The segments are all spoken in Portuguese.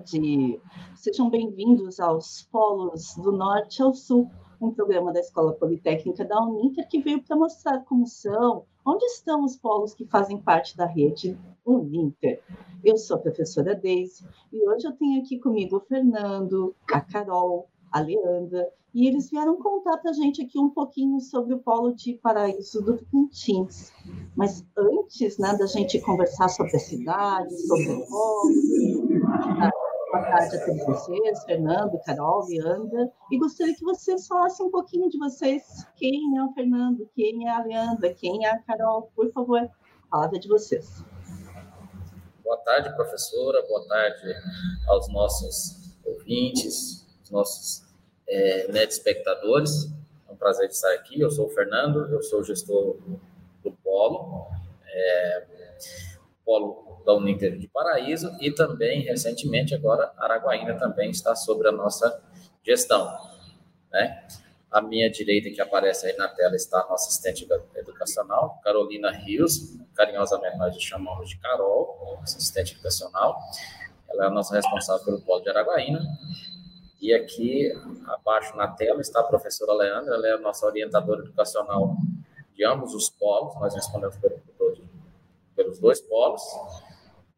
Tarde. Sejam bem-vindos aos Polos do Norte ao Sul, um programa da Escola Politécnica da Uninter que veio para mostrar como são, onde estão os polos que fazem parte da rede Uninter. Eu sou a professora Deise e hoje eu tenho aqui comigo o Fernando, a Carol, a Leandra, e eles vieram contar para a gente aqui um pouquinho sobre o Polo de Paraíso do Tocantins. Mas antes né, da gente conversar sobre a cidade, sobre o Polo, boa tarde a todos vocês, Fernando, Carol, Leandra, e gostaria que vocês falassem um pouquinho de vocês. Quem é o Fernando? Quem é a Leandra? Quem é a Carol? Por favor, a palavra de vocês. Boa tarde, professora. Boa tarde aos nossos ouvintes, os nossos é, net espectadores. É um prazer estar aqui. Eu sou o Fernando, eu sou gestor do Polo, é, Polo da Uninter de Paraíso e também, recentemente, agora, Araguaína também está sobre a nossa gestão. Né? Minha direita, que aparece aí na tela, está a nossa assistente educacional, Carolina Rios, carinhosamente nós chamamos de Carol, assistente educacional. Ela é a nossa responsável pelo Polo de Araguaína. E aqui abaixo na tela está a professora Leandra, ela é a nossa orientadora educacional de ambos os polos, nós respondemos pelos dois polos.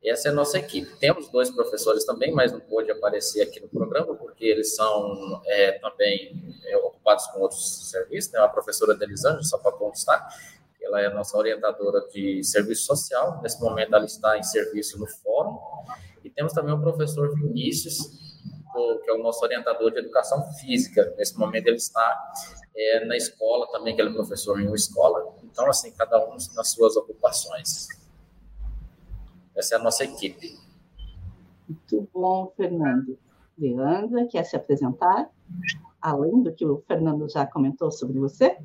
Essa é a nossa equipe. Temos dois professores também, mas não pôde aparecer aqui no programa, porque eles são é, também é, ocupados com outros serviços. Né? A professora Delisângela, só para constar, ela é a nossa orientadora de serviço social. Nesse momento, ela está em serviço no fórum. E temos também o professor Vinícius, que é o nosso orientador de educação física. Nesse momento ele está é, na escola também, que ele é professor em uma escola. Então, assim, cada um nas suas ocupações. Essa é a nossa equipe. Muito bom, Fernando. Leandra, quer se apresentar? Além do que o Fernando já comentou sobre você?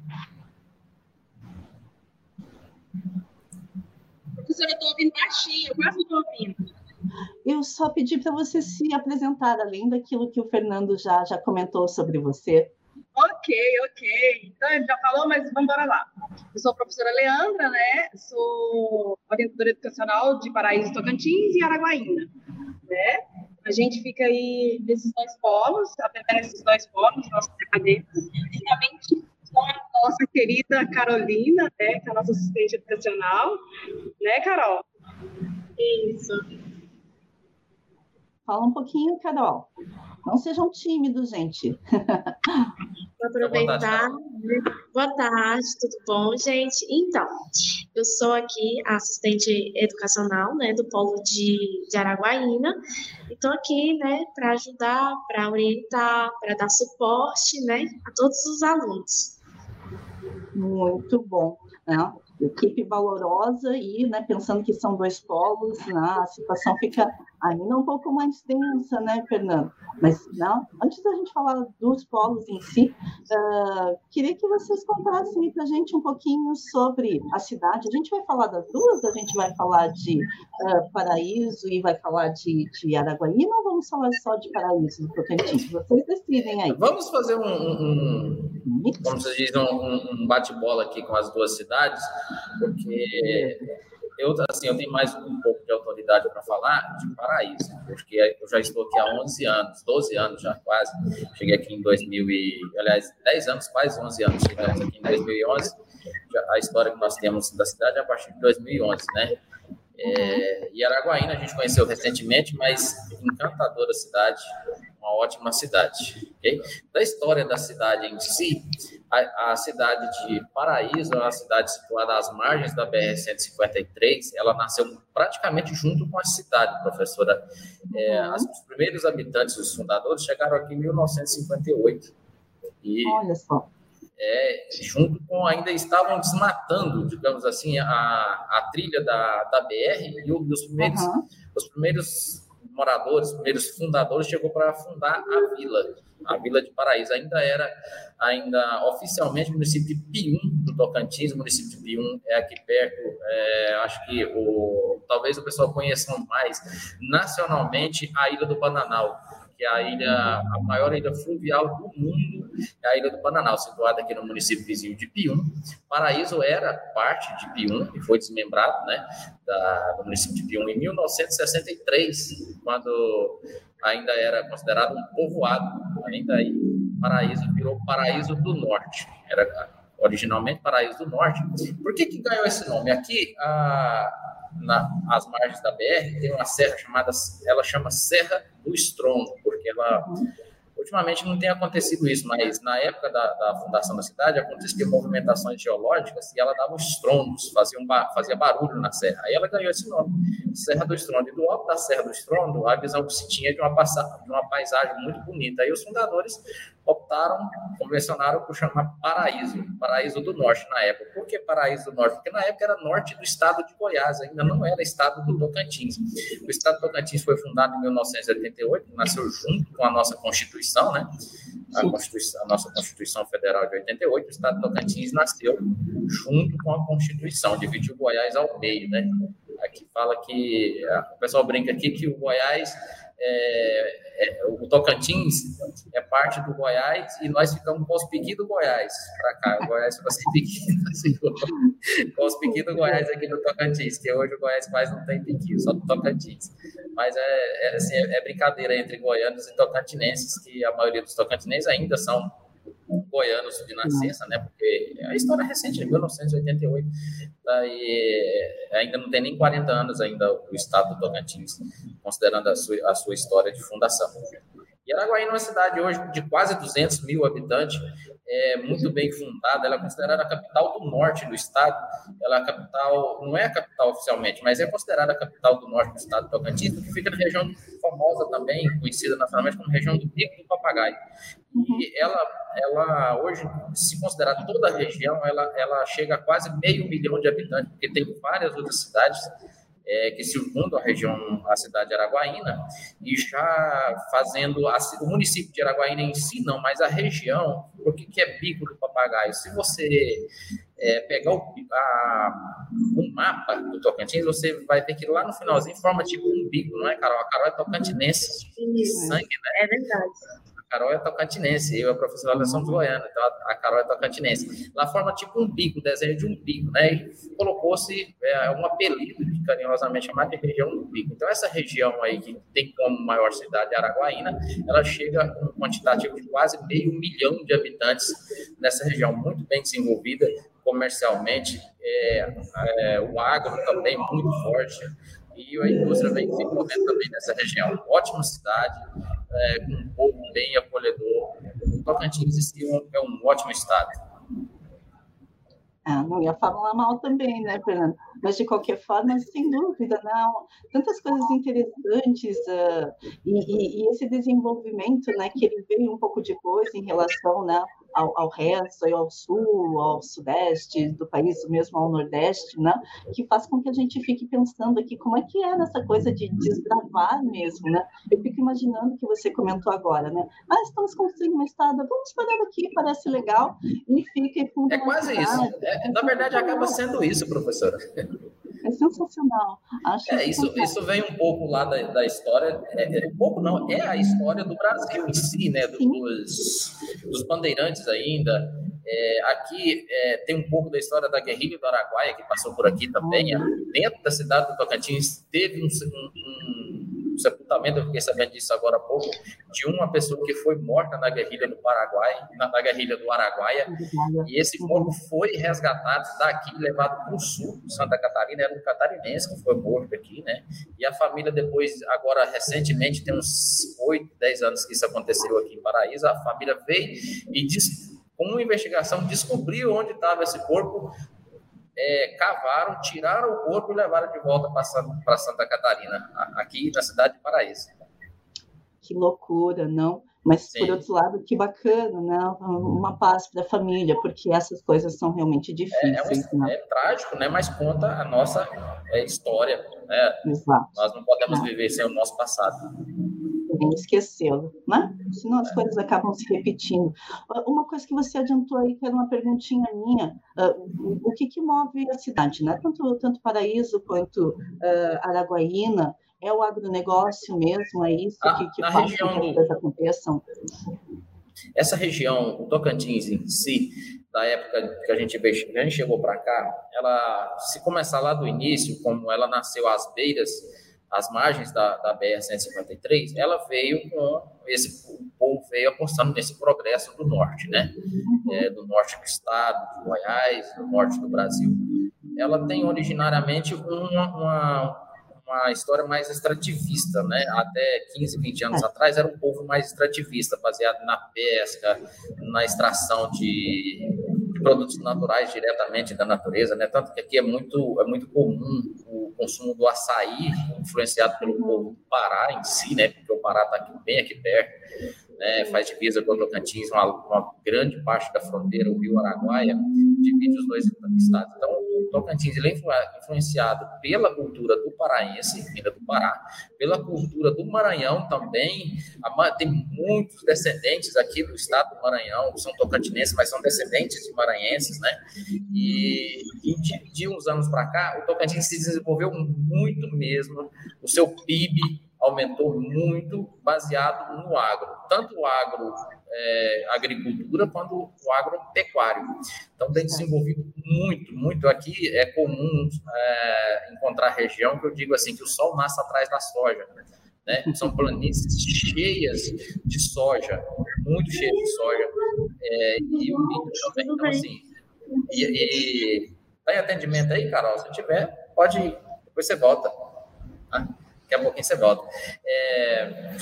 Professora, eu estou ouvindo baixinho, eu quase não estou ouvindo. Eu só pedi para você se apresentar, além daquilo que o Fernando já, já comentou sobre você. Ok, ok. Então ele já falou, mas vamos embora lá. Eu sou a professora Leandra, né? Sou orientadora educacional de Paraíso Tocantins e Araguaína, né? A gente fica aí nesses dois polos, atendendo esses dois polos, com a nossa querida Carolina, né? Que é a nossa assistente educacional, né, Carol? Isso. Fala um pouquinho, Carol. Não sejam tímidos, gente. Vou aproveitar. Boa tarde, tudo bom, gente? Então, eu sou aqui assistente educacional né, do Polo de, de Araguaína. Estou aqui né, para ajudar, para orientar, para dar suporte né, a todos os alunos. Muito bom. Né? equipe valorosa e né, pensando que são dois polos, né, a situação fica ainda um pouco mais densa, né, Fernando? Mas não, antes da gente falar dos polos em si, uh, queria que vocês contassem para a gente um pouquinho sobre a cidade. A gente vai falar das duas, a gente vai falar de uh, Paraíso e vai falar de, de Araguaína ou vamos falar só de Paraíso do Tocantins? Vocês decidem aí. Vamos fazer um, um, um como se diz, um, um bate-bola aqui com as duas cidades, porque eu, assim, eu tenho mais um pouco de autoridade para falar de Paraíso, porque eu já estou aqui há 11 anos, 12 anos já quase. Cheguei aqui em 2000 e, aliás, 10 anos, quase 11 anos. Chegamos aqui em 2011. Já, a história que nós temos da cidade é a partir de 2011, né? É, e Araguaína a gente conheceu recentemente, mas encantadora cidade, uma ótima cidade. Okay? Da história da cidade em si, a, a, cidade de Paraíso é uma cidade situada às margens da BR-153. Ela nasceu praticamente junto com a cidade, professora. É, as, os primeiros habitantes, os fundadores, chegaram aqui em 1958. E, Olha só. É, junto com ainda estavam desmatando, digamos assim, a, a trilha da, da BR e os primeiros, uhum. os primeiros moradores, os primeiros fundadores, chegou para fundar a vila. A vila de Paraíso ainda era, ainda oficialmente, município de Pium, do Tocantins. Município de Pium é aqui perto. É, acho que o, talvez o pessoal conheça mais nacionalmente a Ilha do Bananal que é a ilha, a maior ilha fluvial do mundo, é a ilha do Pananal, situada aqui no município vizinho de Pium. Paraíso era parte de Pium e foi desmembrado, né, da, do município de Pium em 1963, quando ainda era considerado um povoado, ainda aí Paraíso virou Paraíso do Norte. Era originalmente Paraíso do Norte. Por que, que ganhou esse nome? Aqui, a, na, margens da BR, tem uma serra chamada, ela chama Serra do Estrondo, porque ela Ultimamente não tem acontecido isso, mas na época da, da fundação da cidade aconteciam movimentações geológicas e ela dava estrondos, fazia, um, fazia barulho na serra. Aí ela ganhou esse nome, Serra do Estrondo. E do alto da Serra do Estrondo, a visão que se tinha de uma, de uma paisagem muito bonita. Aí os fundadores optaram, convencionaram por chamar Paraíso, Paraíso do Norte na época. Por que Paraíso do Norte? Porque na época era norte do estado de Goiás, ainda não era estado do Tocantins. O estado do Tocantins foi fundado em 1988, nasceu junto com a nossa Constituição, né? A, Constituição, a nossa Constituição Federal de 88, o estado do Tocantins nasceu junto com a Constituição, dividiu Goiás ao meio, né? Aqui fala que, o pessoal brinca aqui que o Goiás é, é, o Tocantins é parte do Goiás e nós ficamos com os piqui do Goiás para cá. O Goiás ficou assim pequeno, assim, com os piqui do Goiás aqui no Tocantins, que hoje o Goiás quase não tem piqui, só do Tocantins. Mas é, é, assim, é, é brincadeira entre goianos e tocantinenses, que a maioria dos tocantinenses ainda são goianos de nascença, né? Porque é a história recente, de 1988, daí ainda não tem nem 40 anos ainda o estado do Tocantins, considerando a sua, a sua história de fundação. E Araguaína é uma cidade hoje de quase 200 mil habitantes, é muito bem fundada, ela é considerada a capital do norte do estado, ela é a capital, não é a capital oficialmente, mas é considerada a capital do norte do estado do Tocantins, que fica na região famosa também, conhecida nacionalmente como região do Pico do Papagaio. E ela, ela hoje, se considerar toda a região, ela, ela chega a quase meio milhão de habitantes, porque tem várias outras cidades é, que circundam a região, a cidade de Araguaína, e já fazendo a, o município de Araguaína em si, não, mas a região, porque que é bico do papagaio? Se você é, pegar o, a, o mapa do Tocantins, você vai ver que lá no finalzinho forma tipo um bico, não é, Carol? A Carol é tocantinense, de sangue, né? É verdade. Carol é tocantinense, eu, a professora, nós somos goianos, então a, Carol é tocantinense. Lá forma tipo um bico, desenho de um bico, né? E colocou-se é, um apelido, carinhosamente chamado de região do bico. Então, essa região aí, que tem como maior cidade Araguaína, ela chega com um quantitativo de quase meio milhão de habitantes nessa região, muito bem desenvolvida comercialmente, é, é, o agro também muito forte, e a indústria vem desenvolvendo também nessa região. Ótima cidade, é, com um povo bem acolhedor. O Tocantins si é um ótimo estado. Ah, não ia falar mal também, né, Fernando? Mas, de qualquer forma, sem dúvida, não. tantas coisas interessantes uh, e, e, esse desenvolvimento né, que ele veio um pouco depois em relação né, ao, ao resto, ao sul, ao sudeste do país, mesmo ao nordeste, né? Que faz com que a gente fique pensando aqui como é que é nessa coisa de desbravar mesmo, né? Eu fico imaginando que você comentou agora, né? Ah, estamos construindo uma estrada, vamos parar aqui, parece legal, e fica e É quase isso. É, na verdade, acaba sendo isso, professora. É sensacional. Acho é, isso, isso vem um pouco lá da, da história, é, é, um pouco não, é a história do Brasil em si, né? Dos, dos bandeirantes ainda. É, aqui é, tem um pouco da história da guerrilha do Araguaia, que passou por aqui também. Dentro da cidade do Tocantins teve um, um sepultamento, eu fiquei sabendo disso agora há pouco, de uma pessoa que foi morta na guerrilha do Paraguai, na, na guerrilha do Araguaia, e esse corpo foi resgatado daqui, levado para o sul, Santa Catarina, era um catarinense que foi morto aqui, né? E a família depois, agora recentemente, tem uns 8, 10 anos que isso aconteceu aqui em Paraíso, a família veio e disse, com uma investigação, descobriu onde estava esse corpo, é, cavaram, tiraram o corpo e levaram de volta para Santa Catarina, aqui na cidade de Paraíso. Que loucura, não? Mas, Sim. por outro lado, que bacana, né? Uma paz para a família, porque essas coisas são realmente difíceis. É, é, um, né? é trágico, né? Mas conta a nossa é, história. Né? Exato. Nós não podemos viver sem o nosso passado esquecê-lo, né? Senão as coisas acabam se repetindo. Ah, uma coisa que você adiantou aí, que era uma perguntinha minha, uh, o que, que move a cidade, né? Tanto, tanto Paraíso quanto uh, Araguaína, é o agronegócio mesmo, é isso a, que, que faz com que as coisas aconteçam? Essa região, o Tocantins em si, da época que a gente, que a gente chegou para cá, ela, se começar lá do início, como ela nasceu às beiras as margens da, da BR-153, ela veio com esse, o povo veio apostando nesse progresso do norte, né? É, do norte do estado, de Goiás, do norte do Brasil. Ela tem originariamente uma, uma, uma história mais extrativista, né? Até 15, 20 anos atrás era um povo mais extrativista, baseado na pesca, na extração de produtos naturais diretamente da natureza, né? Tanto que aqui é muito, é muito comum o consumo do açaí, influenciado pelo povo do Pará em si, né? Porque o Pará está aqui, bem aqui perto né, faz divisa com o Tocantins, uma, uma, grande parte da fronteira, o Rio Araguaia, divide os dois estados. Então, o Tocantins ele é influenciado pela cultura do paraense, vinda do Pará, pela cultura do Maranhão também. Tem muitos descendentes aqui do estado do Maranhão, são tocantinenses, mas são descendentes de maranhenses, né? E, e de, de uns anos para cá, o Tocantins se desenvolveu muito mesmo, o seu PIB aumentou muito baseado no agro, tanto o agro é, agricultura quanto o agropecuário. Então tem desenvolvido muito, muito aqui. É comum é, encontrar região que eu digo assim que o sol nasce atrás da soja. Né? São planícies cheias de soja, muito cheias de soja. É, e o milho também. Então, assim, e, e, tem atendimento aí, Carol? Se tiver, pode ir. Depois você volta. Tá? Daqui a pouquinho você volta. É,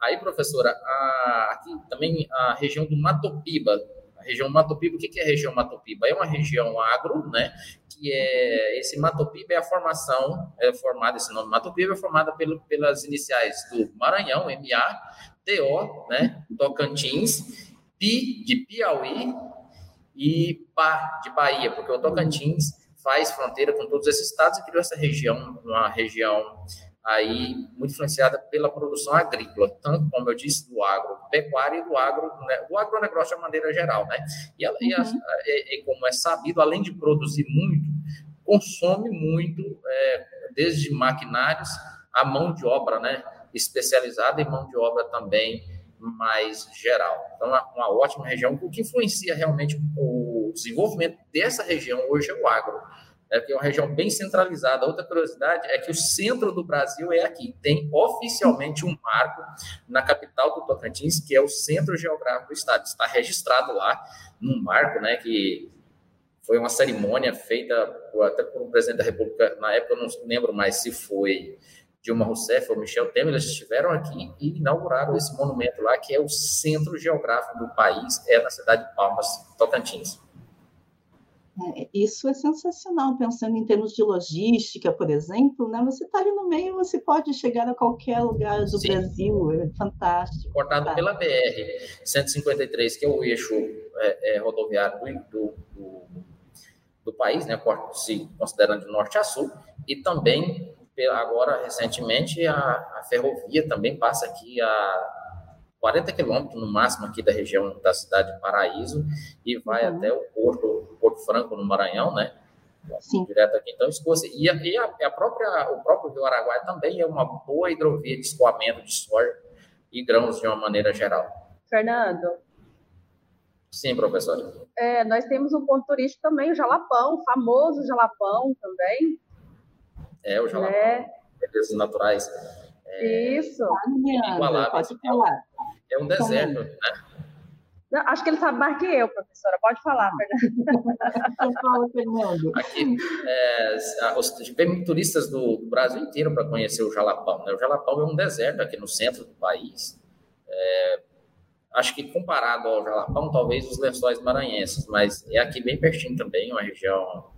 aí, professora, a, aqui também a região do Matopiba. Região Matopiba, o que é a região Matopiba? É uma região agro, né? Que é esse Matopiba é a formação, é formada, esse nome Matopiba é formada pelo, pelas iniciais do Maranhão, MA, TO, né? Tocantins, Pi de Piauí e Pá de Bahia, porque o Tocantins faz fronteira com todos esses estados e criou essa região, uma região aí muito influenciada pela produção agrícola, tanto, como eu disse, do agropecuário e do agro, né, do agronegócio de maneira geral, né? E, uhum. e, a, e, e, como é sabido, além de produzir muito, consome muito, é, desde maquinários a mão de obra, né? Especializada e mão de obra também mais geral. Então, é uma ótima região, o que influencia realmente o desenvolvimento dessa região hoje é o agro é que é uma região bem centralizada. Outra curiosidade é que o centro do Brasil é aqui. Tem oficialmente um marco na capital do Tocantins, que é o centro geográfico do estado. Está registrado lá num marco, né, que foi uma cerimônia feita até por um presidente da República, na época eu não lembro mais se foi Dilma Rousseff ou Michel Temer, eles estiveram aqui e inauguraram esse monumento lá, que é o centro geográfico do país, é na cidade de Palmas, Tocantins. É, isso é sensacional, pensando em termos de logística, por exemplo, né? Você está ali no meio, você pode chegar a qualquer lugar do Sim. Brasil, é fantástico. Cortado tá. pela BR-153, que é o eixo é, é, rodoviário do, do, do, país, né? Se considerando de norte a sul, e também, agora, recentemente, a, a ferrovia também passa aqui a 40 quilômetros no máximo aqui da região da cidade de Paraíso e vai uhum. até o Porto, Porto Franco, no Maranhão, né? Sim. Direto aqui, então, escoça. E, a, e a, a, própria, o próprio Rio Araguaia também é uma boa hidrovia de escoamento de soja e grãos de uma maneira geral. Fernando. Sim, professora. É, nós temos um ponto turístico também, o Jalapão, o famoso Jalapão também. É, o Jalapão. É. Belezas naturais. É, Isso. Pode falar. É um deserto, né? Acho que ele sabe mais que eu, professora. Pode falar, Fernando. Fala, Fernando. Aqui, é, vem turistas do, do, Brasil inteiro para conhecer o Jalapão. Né? O Jalapão é um deserto aqui no centro do país. É, acho que comparado ao Jalapão, talvez os lençóis maranhenses, mas é aqui bem pertinho também, uma região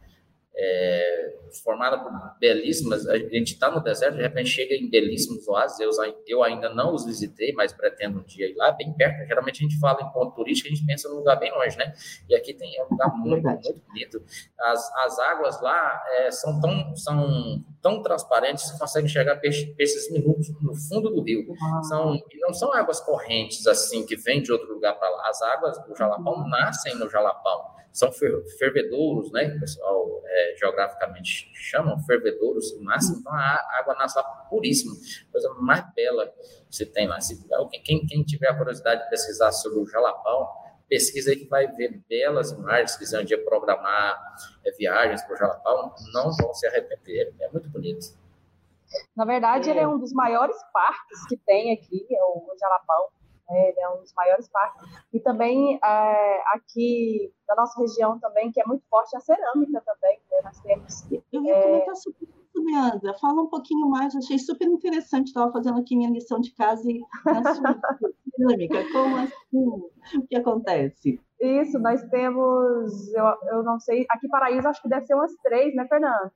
é, formada por belíssimas. A gente está no deserto, de repente chega em belíssimos oásis. Eu, eu, ainda não os visitei, mas pretendo um dia ir lá, bem perto. Geralmente a gente fala em ponto turístico, a gente pensa num lugar bem longe, né? E aqui tem é um lugar muito, muito bonito. As, as águas lá é, são, tão, são tão transparentes que conseguem chegar peixe, peixes minutos no fundo do rio. São, e não são águas correntes assim que vêm de outro lugar para lá. As águas do Jalapão nascem no Jalapão são fervedouros, né? O pessoal é, geograficamente chamam fervedouros, máximo, então a água nasce lá puríssima, coisa mais bela que você tem lá. Se, quem, quem tiver a curiosidade de pesquisar sobre o Jalapão, pesquisa aí que vai ver belas imagens, se quiser um dia programar é, viagens para o Jalapão, não vão se arrepender, é muito bonito. Na verdade, é. ele é um dos maiores parques que tem aqui, é o Jalapão. Né? Ele é um dos maiores parques. E também é, aqui na nossa região também, que é muito forte, a cerâmica também. Né? Nós temos. Eu ia comentar sobre isso, Leandra. Fala um pouquinho mais, achei super interessante. Estava fazendo aqui minha lição de casa e cerâmica. Como assim? O que acontece? Isso, nós temos, eu, eu não sei, aqui Paraíso acho que deve ser umas três, né, Fernando?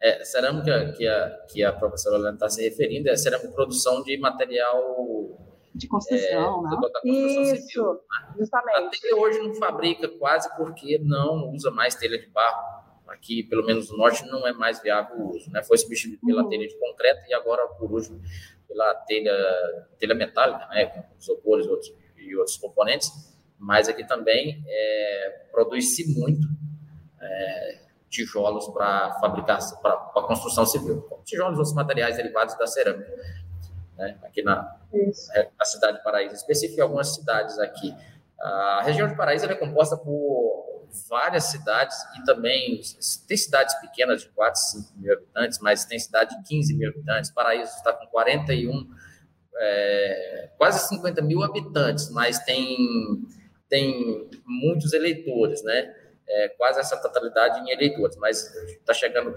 É, cerâmica que a, que a professora Helena está se referindo é cerâmica produção de material de construção, é, né? Isso, civil, né? justamente. A telha hoje não fabrica quase porque não usa mais telha de barro. Aqui, pelo menos no norte, não é mais viável o uso. Né? Foi substituído pela uhum. telha de concreto e agora, por último, pela telha, telha metálica, né? com isopores outros, e outros componentes. Mas aqui também é, produz-se muito é, tijolos para fabricar, para construção civil. Tijolos e outros materiais derivados da cerâmica né? aqui na é, a cidade de Paraíso, específico algumas cidades aqui. A região de Paraíso é composta por várias cidades e também tem cidades pequenas de 4, 5 mil habitantes, mas tem cidade de 15 mil habitantes. Paraíso está com 41, é, quase 50 mil habitantes, mas tem, tem muitos eleitores, né? É, quase essa totalidade em eleitores, mas está chegando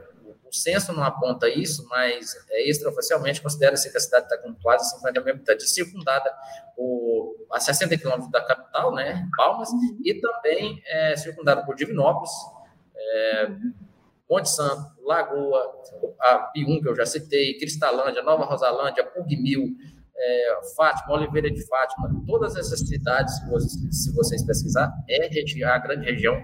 o censo não aponta isso, mas é, extraoficialmente considera-se que a cidade está com quase 50 mil habitantes, circundada por, a 60 quilômetros da capital, né, Palmas, e também é, circundada por Divinópolis, é, Monte Santo, Lagoa, a Pium, que eu já citei, Cristalândia, Nova Rosalândia, Pugmil, é, Fátima, Oliveira de Fátima, todas essas cidades, se vocês, se vocês pesquisar, é a grande região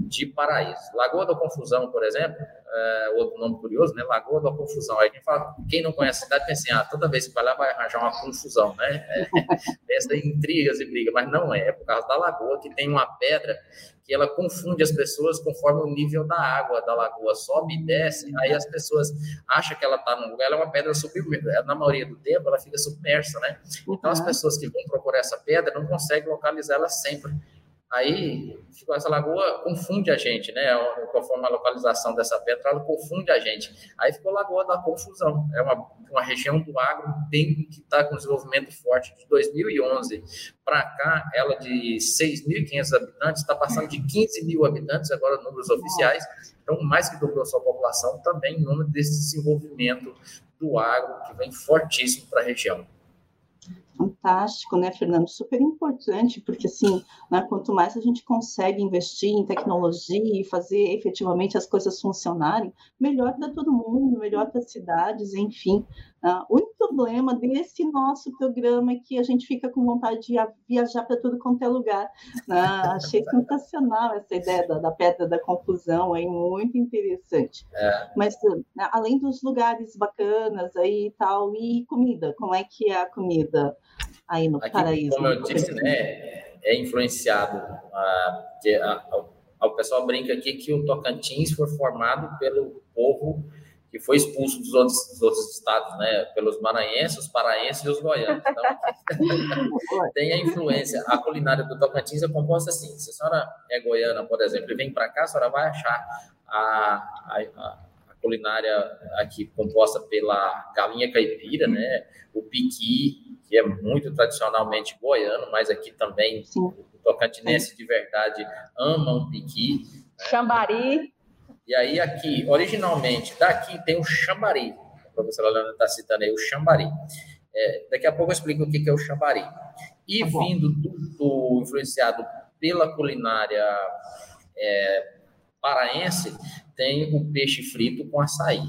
de Paraíso. Lagoa da Confusão, por exemplo, é, outro nome curioso, né? Lagoa da Confusão. Aí quem, fala, quem não conhece a cidade pensa assim, ah, toda vez que vai lá vai arranjar uma confusão, né? É, pensa em intrigas e brigas, mas não é, é por causa da lagoa que tem uma pedra que ela confunde as pessoas conforme o nível da água da lagoa sobe e desce, aí as pessoas acham que ela está num lugar, ela é uma pedra submersa, na maioria do tempo ela fica submersa, né? Então as uhum. pessoas que vão procurar essa pedra não conseguem localizá-la sempre. Aí, essa lagoa confunde a gente, né? Conforme a localização dessa pedra, ela confunde a gente. Aí ficou Lagoa da Confusão. É uma, uma região do agro bem que está com desenvolvimento forte. De 2011 para cá, ela de 6.500 habitantes está passando de 15 mil habitantes, agora números oficiais. Então, mais que dobrou sua população, também em nome desse desenvolvimento do agro que vem fortíssimo para a região fantástico, né, Fernando? Super importante, porque assim, né, quanto mais a gente consegue investir em tecnologia e fazer efetivamente as coisas funcionarem, melhor para todo mundo, melhor para as cidades, enfim. Uh, o problema desse nosso programa é que a gente fica com vontade de viajar para tudo quanto é lugar. Né? Achei sensacional essa ideia da, da pedra da confusão, é muito interessante. É. Mas né, além dos lugares bacanas aí e tal, e comida, como é que é a comida? aí no Aqui, paraíso. Como eu disse, né, é influenciado. A, a, a, o pessoal brinca aqui que o Tocantins foi formado pelo povo que foi expulso dos outros, dos outros estados, né? Pelos maranhenses, os paraenses e os goianos. Então, tem a influência. A culinária do Tocantins é composta assim. Se a senhora é goiana, por exemplo, e vem para cá, a senhora vai achar a, a, a culinária aqui composta pela galinha caipira, né? O piqui, que é muito tradicionalmente goiano, mas aqui também Sim. o tocantinense de verdade ama um piqui. Né? Chambari. E aí aqui, originalmente, daqui tem o chambari. A professora Leandra está citando aí o chambari. É, daqui a pouco eu explico o que é o chambari. E tá vindo do, do, influenciado pela culinária é, paraense, tem o peixe frito com açaí.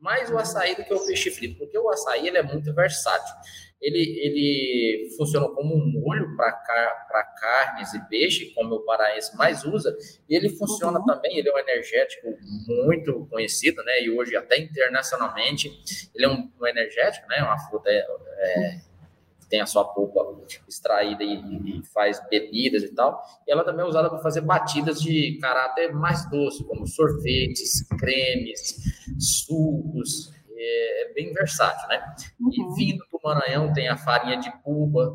Mais o açaí do que o peixe frito, porque o açaí ele é muito versátil ele, ele funciona como um molho para carnes e peixe, como o paraense mais usa, e ele funciona uhum. também, ele é um energético muito conhecido, né, e hoje até internacionalmente, ele é um, um energético, né, uma fruta é, é, tem a sua polpa extraída e, e, faz bebidas e tal, e ela também é usada para fazer batidas de caráter mais doce, como sorvetes, cremes, sucos, é, é, bem versátil, né? Uhum. E vindo do Maranhão tem a farinha de puba,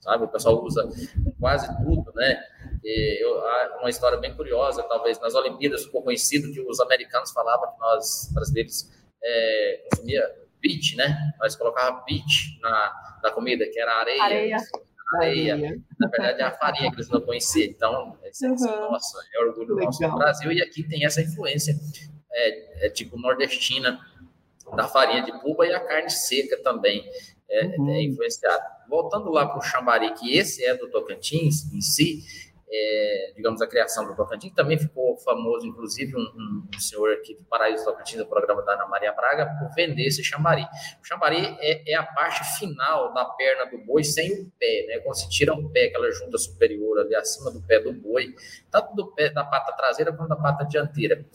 sabe? O pessoal usa quase tudo, né? E eu, uma história bem curiosa, talvez nas Olimpíadas ficou conhecido que os americanos falavam que nós brasileiros é, consumia beach, né? Nós colocava beach na, na comida, que era areia. Areia. Areia. Na verdade, é a farinha que eles não conheciam. Então, é, uhum. nossa, é orgulho Legal. nosso do Brasil. E aqui tem essa influência, é, é tipo nordestina, da farinha de puba e a carne seca também é, uhum. é influenciado. Voltando lá para o Xambari, que esse é do Tocantins em si, é, digamos, a criação do Tocantins, também ficou famoso, inclusive, um, um, um senhor aqui do Paraíso Tocantins, do programa da Ana Maria Braga, por vender esse chambari. O chambari é, é, a parte final da perna do boi sem o pé, né? Quando se tira o pé, aquela junta superior ali acima do pé do boi, tanto do pé da pata traseira quanto da pata dianteira.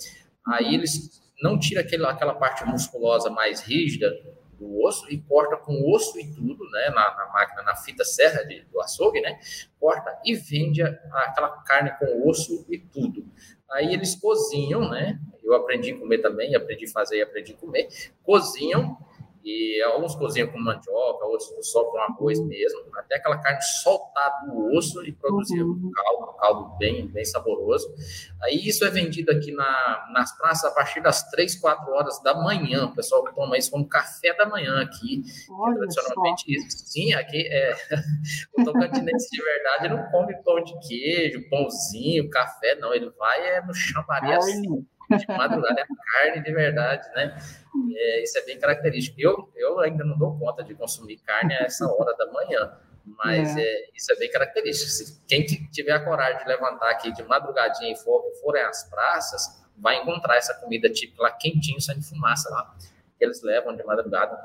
Aí eles não tira aquela, aquela parte musculosa mais rígida do osso e corta com osso e tudo, né, na, na máquina, na fita serra de, do açougue, né, corta e vende a, aquela carne com osso e tudo. Aí eles cozinham, né, eu aprendi a comer também, aprendi a fazer e aprendi a comer, cozinham e alguns cozinham com mandioca, outros só com arroz mesmo, até aquela carne soltar do osso e produzir uhum. um caldo, um caldo bem, bem saboroso. Aí isso é vendido aqui na, nas praças a partir das 3, 4 horas da manhã. O pessoal toma isso como café da manhã aqui. Olha tradicionalmente só. isso. Sim, aqui é o tocantinense de verdade não come pão de queijo, pãozinho, café, não. Ele vai é no chamaria de madrugada, é carne de verdade, né? É, isso é bem característico. Eu, eu ainda não dou conta de consumir carne a essa hora da manhã, mas é. É, isso é bem característico. Se quem tiver a coragem de levantar aqui de madrugadinha e for, forem às praças, vai encontrar essa comida típica lá quentinho, saindo fumaça lá, que eles levam de madrugada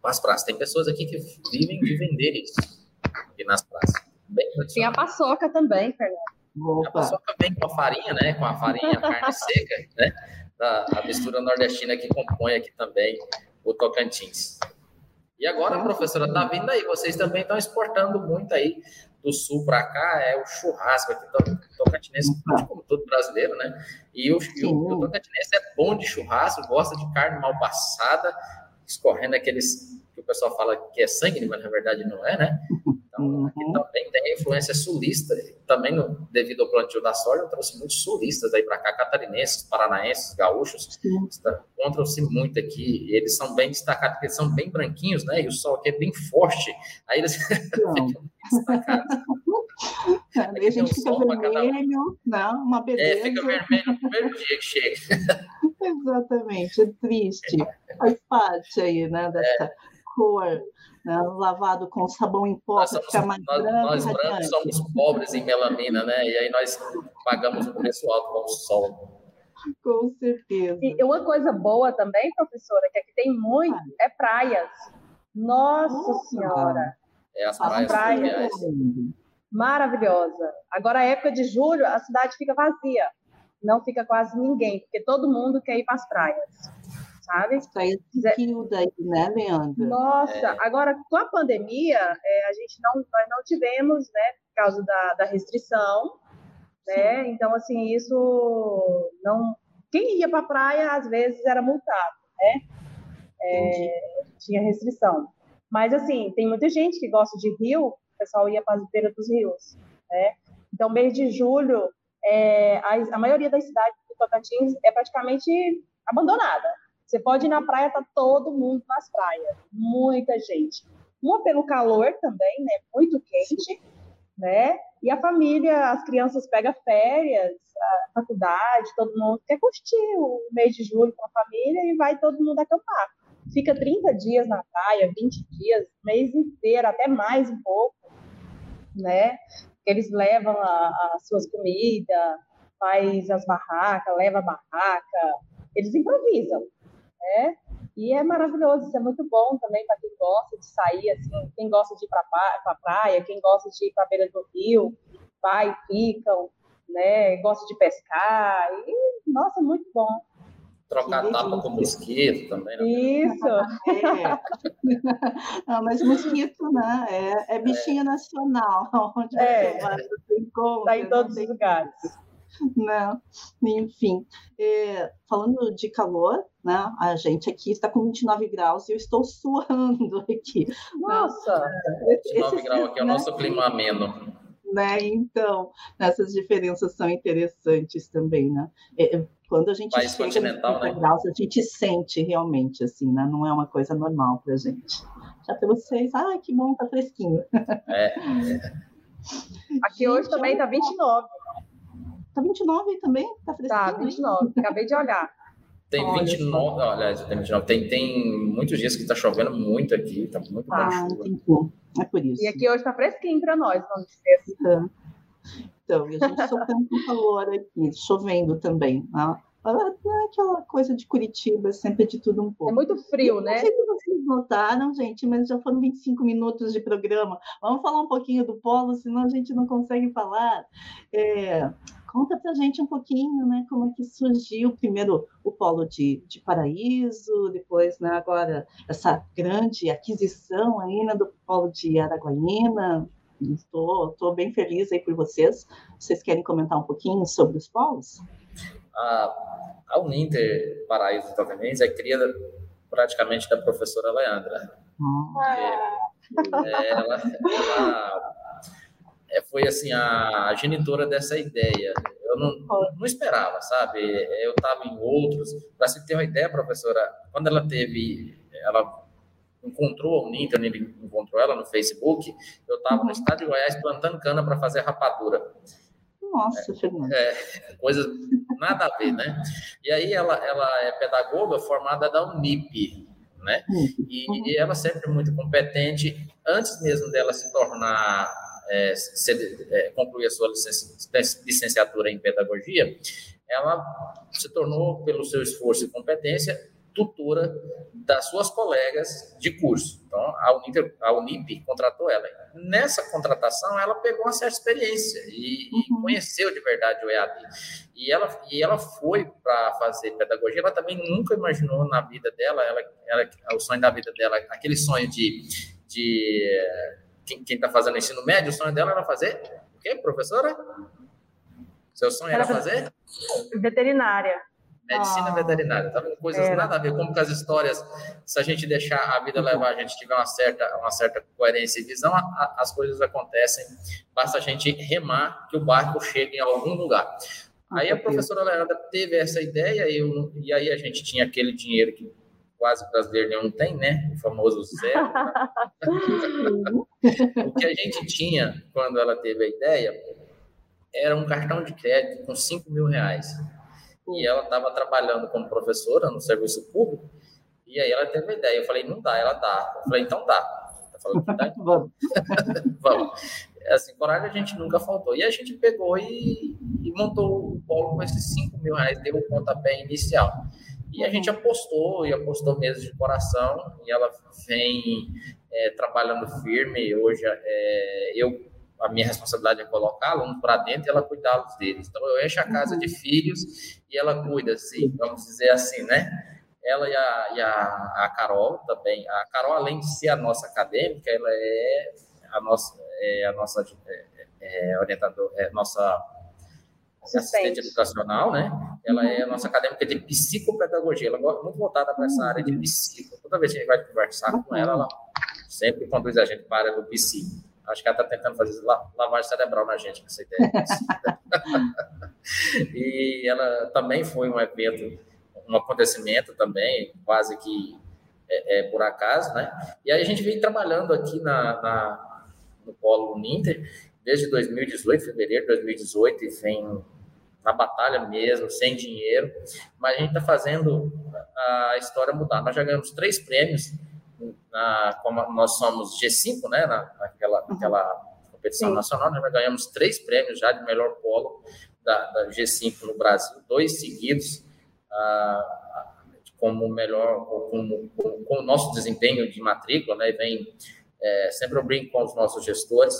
para as praças. Tem pessoas aqui que vivem de vender isso aqui nas praças. Bem Tem a paçoca também, Fernando. Opa. A paçoca vem com a farinha, né? Com a farinha, a carne seca, né? Da, a mistura nordestina que compõe aqui também o Tocantins. E agora, professora, tá vindo aí, vocês também estão exportando muito aí do sul para cá, é o churrasco aqui, Tocantinense, como todo brasileiro, né? E o, e o, o Tocantinense é bom de churrasco, gosta de carne mal passada, escorrendo aqueles que o pessoal fala que é sangue, mas na verdade não é, né? Uhum. também tem influência sulista, também no, devido ao plantio da soja, trouxe muitos sulistas aí para cá, catarinenses, paranaenses, gaúchos, encontram-se muito aqui, eles são bem destacados, porque eles são bem branquinhos, né? E o sol aqui é bem forte, aí eles ficam destacados. Aí a gente fica vermelho, não, uma beleza. É, fica vermelho no primeiro dia que chega. Exatamente, é triste. Faz parte aí, né, dessa é. Cor né, lavado com sabão em pó para ficar mais nós, branco. Nós brancos somos pobres em melanina, né? E aí nós pagamos um preço alto com o sol. Com certeza. E uma coisa boa também, professora, que aqui tem muito, é praias. Nossa Nossa. Senhora! É as praias, as praias maravilhosa. Agora, a época de julho, a cidade fica vazia. Não fica quase ninguém, porque todo mundo quer ir para as praias sabe? Saiu de daí, né, Leandro? Nossa, é. agora com a pandemia, é, a gente não, nós não tivemos, né, por causa da, da restrição, né? Sim. Então, assim, isso não. Quem ia para a praia, às vezes, era multado, né? É, tinha restrição. Mas, assim, tem muita gente que gosta de rio, o pessoal ia para as beiras dos rios, né? Então, mês de julho, é, a, a maioria das cidades do Tocantins é praticamente abandonada. Você pode ir na praia, tá todo mundo nas praias, muita gente. Uma pelo calor também, né? Muito quente, né? E a família, as crianças pegam férias, a faculdade, todo mundo quer curtir o mês de julho com a família e vai todo mundo acampar. Fica 30 dias na praia, 20 dias, mês inteiro, até mais um pouco, né? Eles levam as suas comidas, faz as barracas, leva a barraca, eles improvisam, né? E é maravilhoso, isso é muito bom também para quem gosta de sair, assim, quem gosta de ir para a praia, quem gosta de ir para a beira do rio, vai, ficam, né? Gosta de pescar, e, nossa, muito bom. Trocar tapa com mosquito também, né? Isso! É. Não, mas mosquito, né? É, é bichinho é. nacional. Onde é, é. Está em todos os lugares. Não, enfim. É, falando de calor, né? A gente aqui está com 29 graus e eu estou suando aqui. Nossa! Né? 29 graus aqui é o né? nosso clima ameno. né? Então, essas diferenças são interessantes também, né? É, é, quando a gente País chega continental, né? graus, a gente sente realmente, assim, né? Não é uma coisa normal para gente. Já para vocês, ai, que bom, tá fresquinho. É. Aqui gente, hoje também tá 29. Tá 29 também? Tá fresquinho? Tá, 29. Hein? Acabei de olhar. Tem olha 29, olha, tem 29. Tem, tem muitos dias que está chovendo muito aqui, tá muito ah, chuva. É por isso. E aqui hoje está fresquinho para nós, não esqueça. Então, então, e a gente sofrendo com calor aqui, chovendo também. Né? É aquela coisa de Curitiba, sempre de tudo um pouco. É muito frio, né? Não sei se vocês notaram, gente, mas já foram 25 minutos de programa. Vamos falar um pouquinho do polo, senão a gente não consegue falar. É, Conta para a gente um pouquinho, né, como é que surgiu primeiro o polo de, de Paraíso, depois, né, agora essa grande aquisição ainda né, do polo de Araguaína. Estou bem feliz aí por vocês. Vocês querem comentar um pouquinho sobre os polos? A, a Uninter Paraíso Tocantins é criada praticamente da professora Leandra. Ah. É, ela, ela é, foi assim a, a genitora dessa ideia. Eu não, não esperava, sabe? Eu estava em outros. Para você ter uma ideia, professora, quando ela teve, ela encontrou a Uninter, ele encontrou ela no Facebook, eu estava uhum. no estado de Goiás plantando cana para fazer rapadura. Nossa, é, é, coisa nada a ver, né? E aí ela, ela é pedagoga formada da Unip, né? Uhum. E, e ela sempre muito competente. Antes mesmo dela se tornar é, se, é, concluir a sua licenciatura em pedagogia, ela se tornou, pelo seu esforço e competência, tutora das suas colegas de curso. Então, a, Unip, a Unip contratou ela. Nessa contratação, ela pegou uma certa experiência e, uhum. e conheceu de verdade o EAD. E ela, e ela foi para fazer pedagogia. Ela também nunca imaginou na vida dela, ela, ela, o sonho da vida dela, aquele sonho de, de quem está fazendo ensino médio, o sonho dela era fazer o quê, professora? Seu sonho era, era fazer? Veterinária. Medicina oh. veterinária, tá vendo? Coisas era. nada a ver, como que as histórias, se a gente deixar a vida levar, a gente tiver uma certa, uma certa coerência e visão, a, a, as coisas acontecem, basta a gente remar que o barco chegue em algum lugar. Aí a professora Leandra teve essa ideia e, eu, e aí a gente tinha aquele dinheiro que quase brasileiro nenhum tem, né? O famoso zero. o que a gente tinha quando ela teve a ideia era um cartão de crédito com 5 mil reais. E ela estava trabalhando como professora no serviço público, e aí ela teve a ideia. Eu falei, não dá, ela dá. Eu falei, então dá. Tá falando que dá? Vamos. Vamos. Assim, coragem a gente nunca faltou. E a gente pegou e, e montou o polo com esses 5 mil reais, deu o pontapé inicial. E a gente apostou, e apostou mesmo de coração, e ela vem é, trabalhando firme. Hoje, é, eu a minha responsabilidade é colocá-la para dentro e ela cuidá-los deles. Então, eu encho a casa de filhos e ela cuida, assim, vamos dizer assim, né? Ela e a, e a, a Carol também. A Carol, além de ser a nossa acadêmica, ela é a nossa, é a nossa é, é, orientadora, é nossa assistente educacional, né? Ela é nossa acadêmica de psicopedagogia. Ela é muito voltada para essa área de uhum. psico. Toda vez que a gente vai conversar com ela, ela sempre conduz a gente para o psico. Acho que ela está tentando fazer lavagem cerebral na gente, com essa ideia. e ela também foi um evento, um acontecimento também, quase que é, é, por acaso, né? E aí a gente vem trabalhando aqui na, na no Polo Ninter desde 2018, fevereiro de 2018, e vem na batalha mesmo, sem dinheiro, mas a gente está fazendo a história mudar. Nós já ganhamos três prêmios, na, como nós somos G5, né, na, naquela, naquela competição Sim. nacional, nós já ganhamos três prêmios já de melhor polo da, da G5 no Brasil, dois seguidos, ah, como melhor, como, com, com o nosso desempenho de matrícula, né, vem, é, sempre eu brinco com os nossos gestores,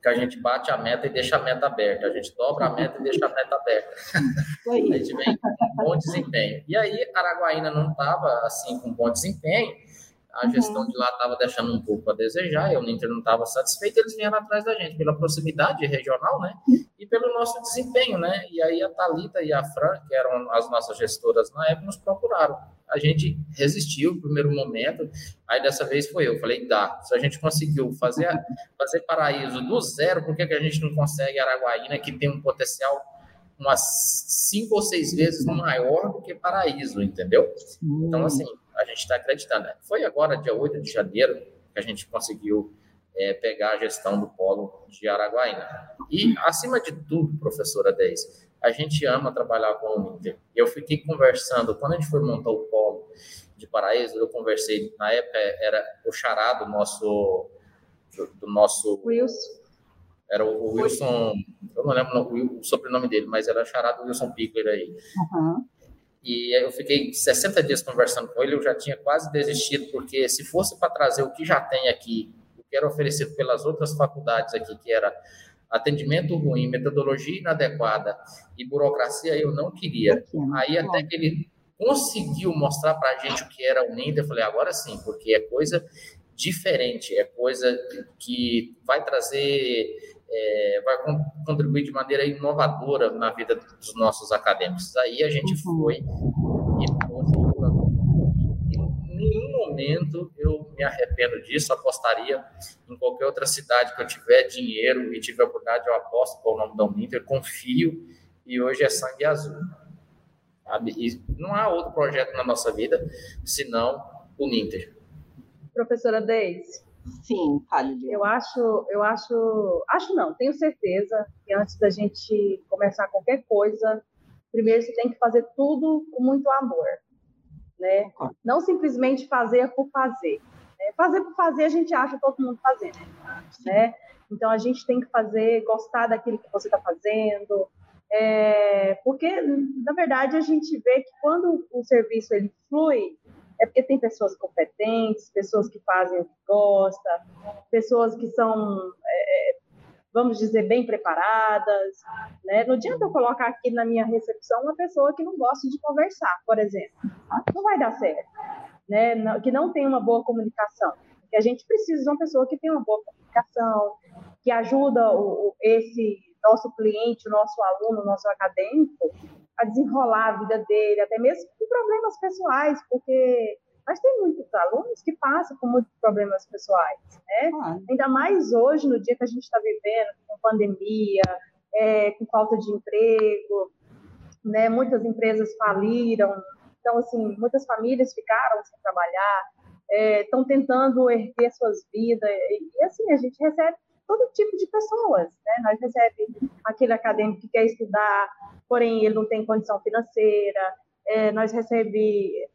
que a gente bate a meta e deixa a meta aberta. A gente dobra a meta e deixa a meta aberta. a gente vem com bom desempenho. E aí, Araguaína não estava assim com bom desempenho. A uhum. gestão de lá estava deixando um pouco a desejar, e o Ninter não estava satisfeito, eles vieram atrás da gente, pela proximidade regional, né? E pelo nosso desempenho, né? E aí a Talita e a Fran, que eram as nossas gestoras na época, nos procuraram. A gente resistiu no primeiro momento, aí dessa vez foi eu. Falei, dá. Se a gente conseguiu fazer, fazer paraíso do zero, por que, que a gente não consegue Araguaína, que tem um potencial umas cinco ou seis vezes maior do que Paraíso, entendeu? Então, assim, a gente está acreditando. Né? Foi agora, dia 8 de janeiro, que a gente conseguiu é, pegar a gestão do polo de Araguaína. E, acima de tudo, professora Deise, a gente ama trabalhar com o Inter. Eu fiquei conversando, quando a gente foi montar o polo de Paraíso, eu conversei, na época era o charado do nosso... Do, do nosso Wilson. Era o Wilson, eu não lembro o sobrenome dele, mas era charado Wilson Pickler aí. Uhum. E eu fiquei 60 dias conversando com ele, eu já tinha quase desistido, porque se fosse para trazer o que já tem aqui, o que era oferecido pelas outras faculdades aqui, que era atendimento ruim, metodologia inadequada e burocracia, eu não queria. Aí até que ele conseguiu mostrar para a gente o que era o NINDA, eu falei, agora sim, porque é coisa diferente, é coisa que vai trazer é, vai contribuir de maneira inovadora na vida dos nossos acadêmicos. Aí a gente uhum. foi e em nenhum momento eu me arrependo disso, apostaria em qualquer outra cidade que eu tiver dinheiro e tiver oportunidade, eu aposto com o nome da Uninter, confio e hoje é sangue azul. Sabe? E não há outro projeto na nossa vida senão o Ninter. Professora Deise, Sim, fale. Eu acho, eu acho, acho não, tenho certeza que antes da gente começar qualquer coisa, primeiro você tem que fazer tudo com muito amor, né? Não simplesmente fazer por fazer. Né? Fazer por fazer a gente acha todo mundo fazendo, né? Então a gente tem que fazer, gostar daquilo que você está fazendo, é, porque na verdade a gente vê que quando o serviço ele flui, é porque tem pessoas competentes, pessoas que fazem o que gostam, pessoas que são, é, é, vamos dizer, bem preparadas. Né? Não adianta eu colocar aqui na minha recepção uma pessoa que não gosta de conversar, por exemplo. Não vai dar certo. Né? Que não tem uma boa comunicação. Porque a gente precisa de uma pessoa que tenha uma boa comunicação, que ajuda o, esse nosso cliente, o nosso aluno, o nosso acadêmico a desenrolar a vida dele, até mesmo com problemas pessoais, porque mas tem muitos alunos que passam por muitos problemas pessoais, né? Ah. Ainda mais hoje, no dia que a gente está vivendo, com pandemia, é, com falta de emprego, né? Muitas empresas faliram, então, assim, muitas famílias ficaram sem trabalhar, estão é, tentando erguer suas vidas, e, e, assim, a gente recebe todo tipo de pessoas, né? Nós recebemos aquele acadêmico que quer estudar, porém ele não tem condição financeira, é, nós recebemos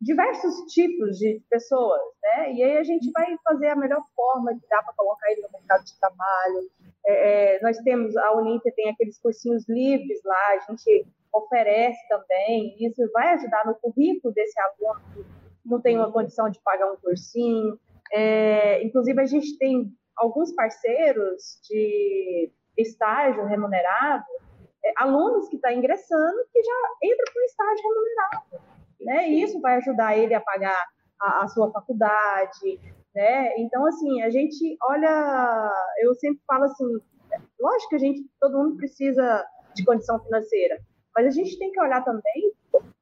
diversos tipos de pessoas, né? E aí a gente vai fazer a melhor forma que dá para colocar ele no mercado de trabalho. É, é, nós temos, a Uninter tem aqueles cursinhos livres lá, a gente oferece também, isso vai ajudar no currículo desse aluno que não tem uma condição de pagar um cursinho. É, inclusive, a gente tem alguns parceiros de estágio remunerado, é, alunos que estão tá ingressando que já entram para o estágio remunerado. Né? E isso vai ajudar ele a pagar a, a sua faculdade. Né? Então, assim, a gente olha, eu sempre falo assim, lógico que a gente, todo mundo precisa de condição financeira, mas a gente tem que olhar também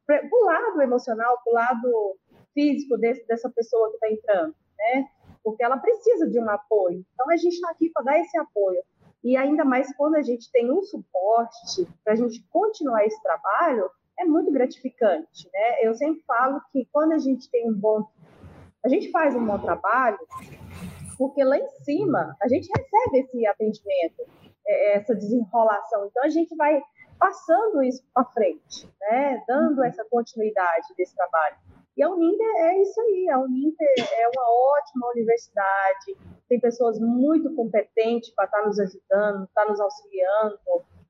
para o lado emocional, para o lado físico desse, dessa pessoa que está entrando, né? Porque ela precisa de um apoio. Então, a gente está aqui para dar esse apoio. E ainda mais quando a gente tem um suporte para a gente continuar esse trabalho, é muito gratificante. Né? Eu sempre falo que quando a gente tem um bom. A gente faz um bom trabalho, porque lá em cima a gente recebe esse atendimento, é, essa desenrolação. Então, a gente vai passando isso para frente, né? dando essa continuidade desse trabalho. E a Uninter é isso aí, a Uninter é uma ótima universidade, tem pessoas muito competentes para estar tá nos ajudando, estar tá nos auxiliando.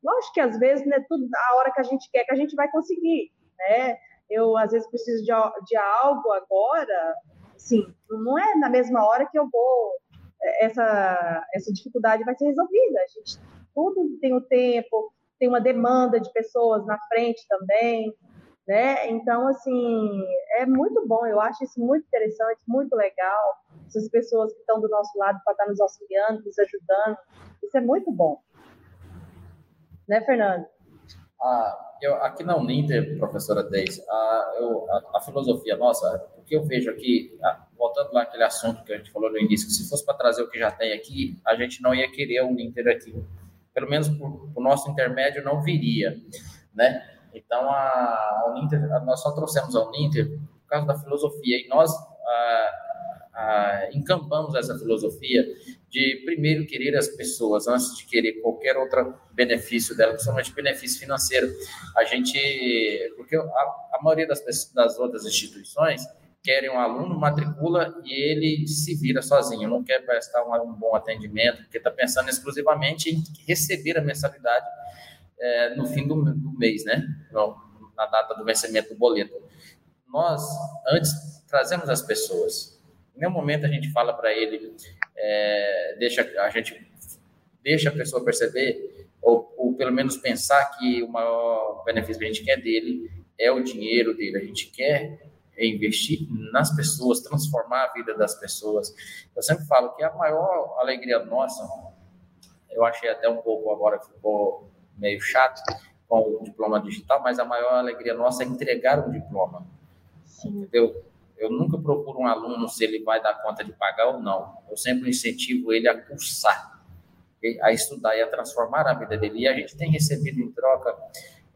Lógico que às vezes não é tudo a hora que a gente quer que a gente vai conseguir, né? Eu às vezes preciso de, de algo agora, assim, não é na mesma hora que eu vou essa essa dificuldade vai ser resolvida. A gente tudo tem o um tempo, tem uma demanda de pessoas na frente também. Né? Então, assim, é muito bom, eu acho isso muito interessante, muito legal. Essas pessoas que estão do nosso lado para estar nos auxiliando, nos ajudando, isso é muito bom. Né, Fernando? Ah, eu, aqui na Uninter, professora Deise, a, a, a, filosofia nossa, o que eu vejo aqui, voltando lá aquele assunto que a gente falou no início, que se fosse para trazer o que já tem aqui, a gente não ia querer a Uninter aqui. Pelo menos por, por nosso intermédio não viria, né? Então, a, a Uninter, nós só trouxemos a Uninter por causa da filosofia, e nós a, a, encampamos essa filosofia de primeiro querer as pessoas antes de querer qualquer outro benefício dela, principalmente benefício financeiro. A gente, porque a, a maioria das, das outras instituições querem um aluno, matricula e ele se vira sozinho, não quer prestar um, um bom atendimento, porque está pensando exclusivamente em receber a mensalidade é, no fim do, do mês, né? na data do vencimento do boleto. Nós, antes, trazemos as pessoas. Em nenhum momento a gente fala para ele, é, deixa a gente deixa a pessoa perceber, ou, ou, pelo menos pensar que o maior benefício que a gente quer dele é o dinheiro dele. A gente quer investir nas pessoas, transformar a vida das pessoas. Eu sempre falo que a maior alegria nossa, eu achei até um pouco agora ficou meio chato com o diploma digital, mas a maior alegria nossa é entregar um diploma. Sim. Entendeu? Eu nunca procuro um aluno se ele vai dar conta de pagar ou não. Eu sempre incentivo ele a cursar, a estudar e a transformar a vida dele. E a gente tem recebido em troca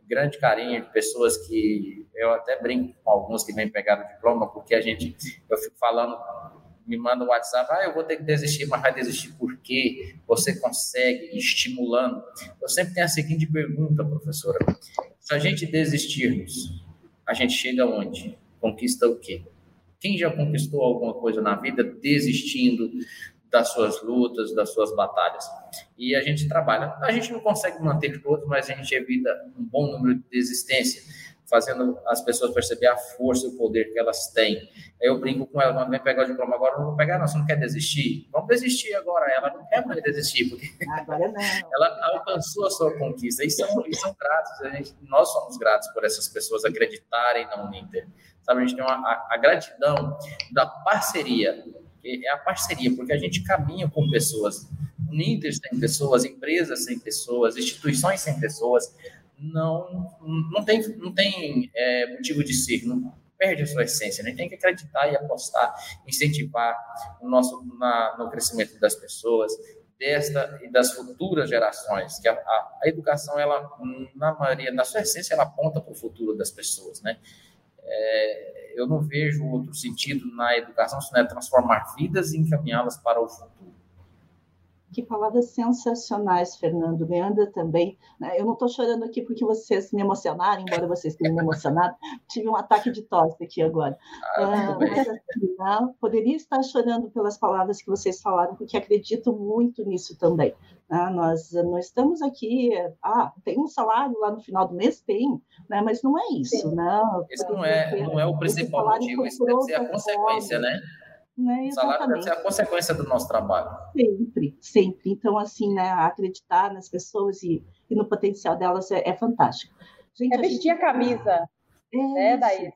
grande carinho de pessoas que eu até brinco com alguns que vêm pegar o diploma, porque a gente, eu fico falando me manda um WhatsApp, ah, eu vou ter que desistir, mas vai desistir por quê? Você consegue, estimulando. Eu sempre tenho a seguinte pergunta, professora: se a gente desistirmos, a gente chega onde? Conquista o quê? Quem já conquistou alguma coisa na vida desistindo das suas lutas, das suas batalhas? E a gente trabalha. A gente não consegue manter todos, mas a gente evita um bom número de desistência fazendo as pessoas perceber a força e o poder que elas têm. Eu brinco com ela, quando vem pegar o diploma agora, não vou pegar, não, você não quer desistir? Vamos desistir agora. Ela não quer mais desistir, porque ela alcançou a sua conquista. E são, e são gratos, a gente, nós somos gratos por essas pessoas acreditarem na Uninter. Sabe, a gente tem uma, a, a gratidão da parceria, é a parceria, porque a gente caminha com pessoas. Uninter sem pessoas, empresas sem pessoas, instituições sem pessoas, não, não tem, não tem é, motivo de ser, não perde a sua essência, né? tem que acreditar e apostar, incentivar o nosso na, no crescimento das pessoas, desta e das futuras gerações, que a, a, a, educação, ela, na maioria, na sua essência, ela aponta para o futuro das pessoas, né? É, eu não vejo outro sentido na educação se não é transformar vidas e encaminhá-las para o futuro. Que palavras sensacionais, Fernando. Leandra também. Né? Eu não estou chorando aqui porque vocês me emocionaram, embora vocês tenham me emocionado. Tive um ataque de tosse aqui agora. Ah, ah, mas, assim, né? Poderia estar chorando pelas palavras que vocês falaram, porque acredito muito nisso também. Né? Nós não estamos aqui. Ah, tem um salário lá no final do mês? Tem, né? mas não é isso. Né? Esse não é, não é o principal motivo, isso deve ser a consequência, né? Né? O salário deve ser a consequência do nosso trabalho. Sempre, sempre. Então, assim, né, acreditar nas pessoas e, e no potencial delas é, é fantástico. Gente, é vestir a, gente... a camisa, é né, Daí?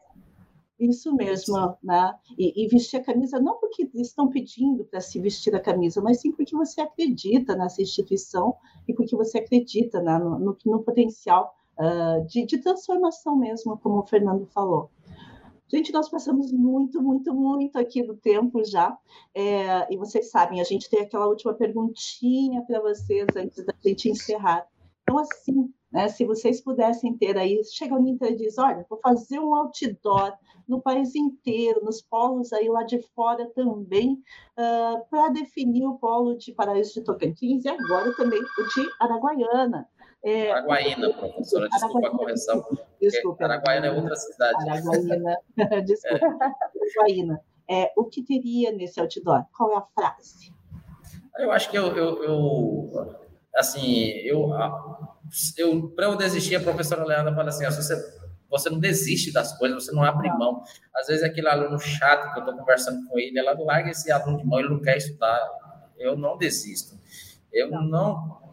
Isso mesmo, né? E, e, vestir a camisa não porque estão pedindo para se vestir a camisa, mas sim porque você acredita nessa instituição e porque você acredita né, no, no, no potencial uh, de, de transformação mesmo, como o Fernando falou. Gente, nós passamos muito, muito, muito aqui do tempo já. É, e vocês sabem, a gente tem aquela última perguntinha para vocês antes da gente encerrar. Então, assim, né, se vocês pudessem ter aí, chega o Ninter e diz, olha, vou fazer um outdoor no país inteiro, nos polos aí lá de fora também, uh, para definir o polo de Paraíso de Tocantins e agora também o de Araguaiana. É, Araguaína, professora, desculpa Araguaína, a correção. Desculpa. Araguaína é outra cidade. Araguaína, desculpa. É. É, o que teria nesse outdoor? Qual é a frase? Eu acho que eu, eu, eu assim, eu, eu para eu desistir, a professora Leandra fala assim, você, você não desiste das coisas, você não abre mão. Às vezes aquele aluno chato que eu estou conversando com ele, ela larga esse aluno de mão, ele não quer estudar. Eu não desisto. Eu não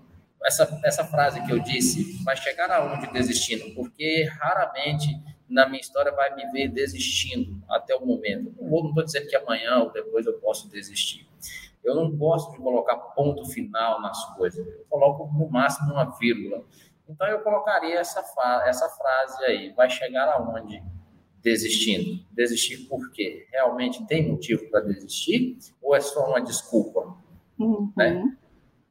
essa, essa frase que eu disse vai chegar aonde desistindo, porque raramente na minha história vai me ver desistindo até o momento. Não estou dizendo que amanhã ou depois eu posso desistir. Eu não gosto de colocar ponto final nas coisas. Eu coloco no máximo uma vírgula. Então eu colocaria essa, essa frase aí. Vai chegar aonde? Desistindo. Desistir por quê? Realmente tem motivo para desistir? Ou é só uma desculpa? Uhum. Né?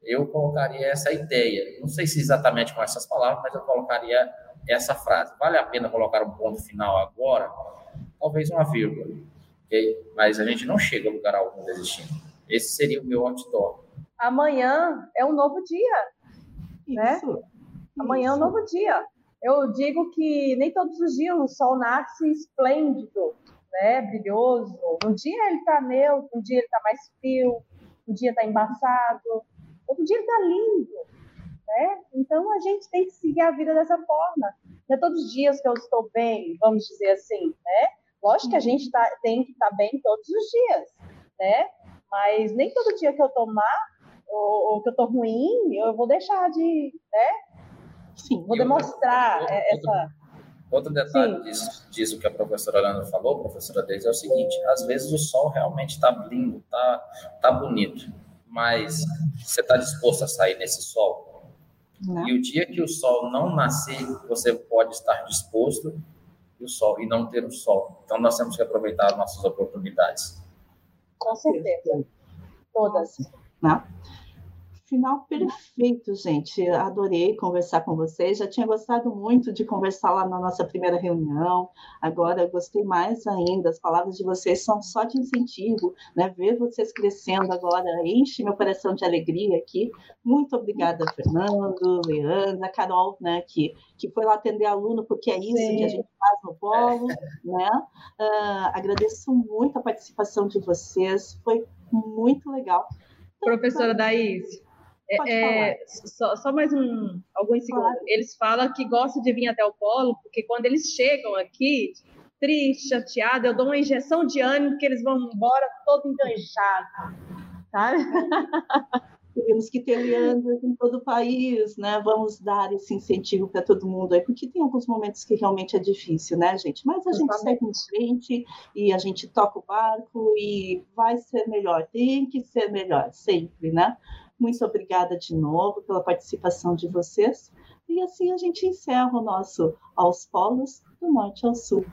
Eu colocaria essa ideia. Não sei se exatamente com essas palavras, mas eu colocaria essa frase. Vale a pena colocar um ponto final agora? Talvez uma vírgula. Okay? Mas a gente não chega a lugar algum desistindo. Esse seria o meu outdoor. Amanhã é um novo dia, né? Isso. Amanhã é um novo dia. Eu digo que nem todos os dias o sol nasce esplêndido, né? Brilhoso. Um dia ele está neutro, um dia ele está mais frio, um dia está embaçado, outro dia está lindo, né? Então a gente tem que seguir a vida dessa forma. Não é todos os dias que eu estou bem, vamos dizer assim, né? Lógico que a gente tá, tem que estar tá bem todos os dias, né? Mas nem todo dia que eu tomar ou, ou que eu tô ruim, eu vou deixar de, né? Sim. Vou demonstrar essa. Outro detalhe disso, disso, que a professora Ana falou, professora Deise, é o seguinte: às vezes o sol realmente está lindo, está tá bonito, mas você está disposto a sair nesse sol? Não. E o dia que o sol não nascer, você pode estar disposto e o sol e não ter o sol. Então nós temos que aproveitar as nossas oportunidades. Com certeza. Todas. Né? Final perfeito, gente. Adorei conversar com vocês. Já tinha gostado muito de conversar lá na nossa primeira reunião. Agora gostei mais ainda. As palavras de vocês são só de incentivo, né? Ver vocês crescendo agora enche meu coração de alegria aqui. Muito obrigada, Fernando, Leandra, Carol, né? Que, que foi lá atender aluno, porque é isso Sim. que a gente faz no Polo, né? Uh, agradeço muito a participação de vocês. Foi muito legal. Professora Daís, é, é, só, só, mais um, alguns segundos. Claro. Eles falam que gostam de vir até o polo, porque quando eles chegam aqui, triste, chateado, eu dou uma injeção de ânimo que eles vão embora todo enganchados. Sabe? Temos que ter Leandro em todo o país, né? Vamos dar esse incentivo para todo mundo aí, porque tem alguns momentos que realmente é difícil, né, gente? Mas a gente segue em frente e a gente toca o barco e vai ser melhor, tem que ser melhor, sempre, né? Muito obrigada de novo pela participação de vocês. E assim a gente encerra o nosso Aos Polos, do Norte ao Sul.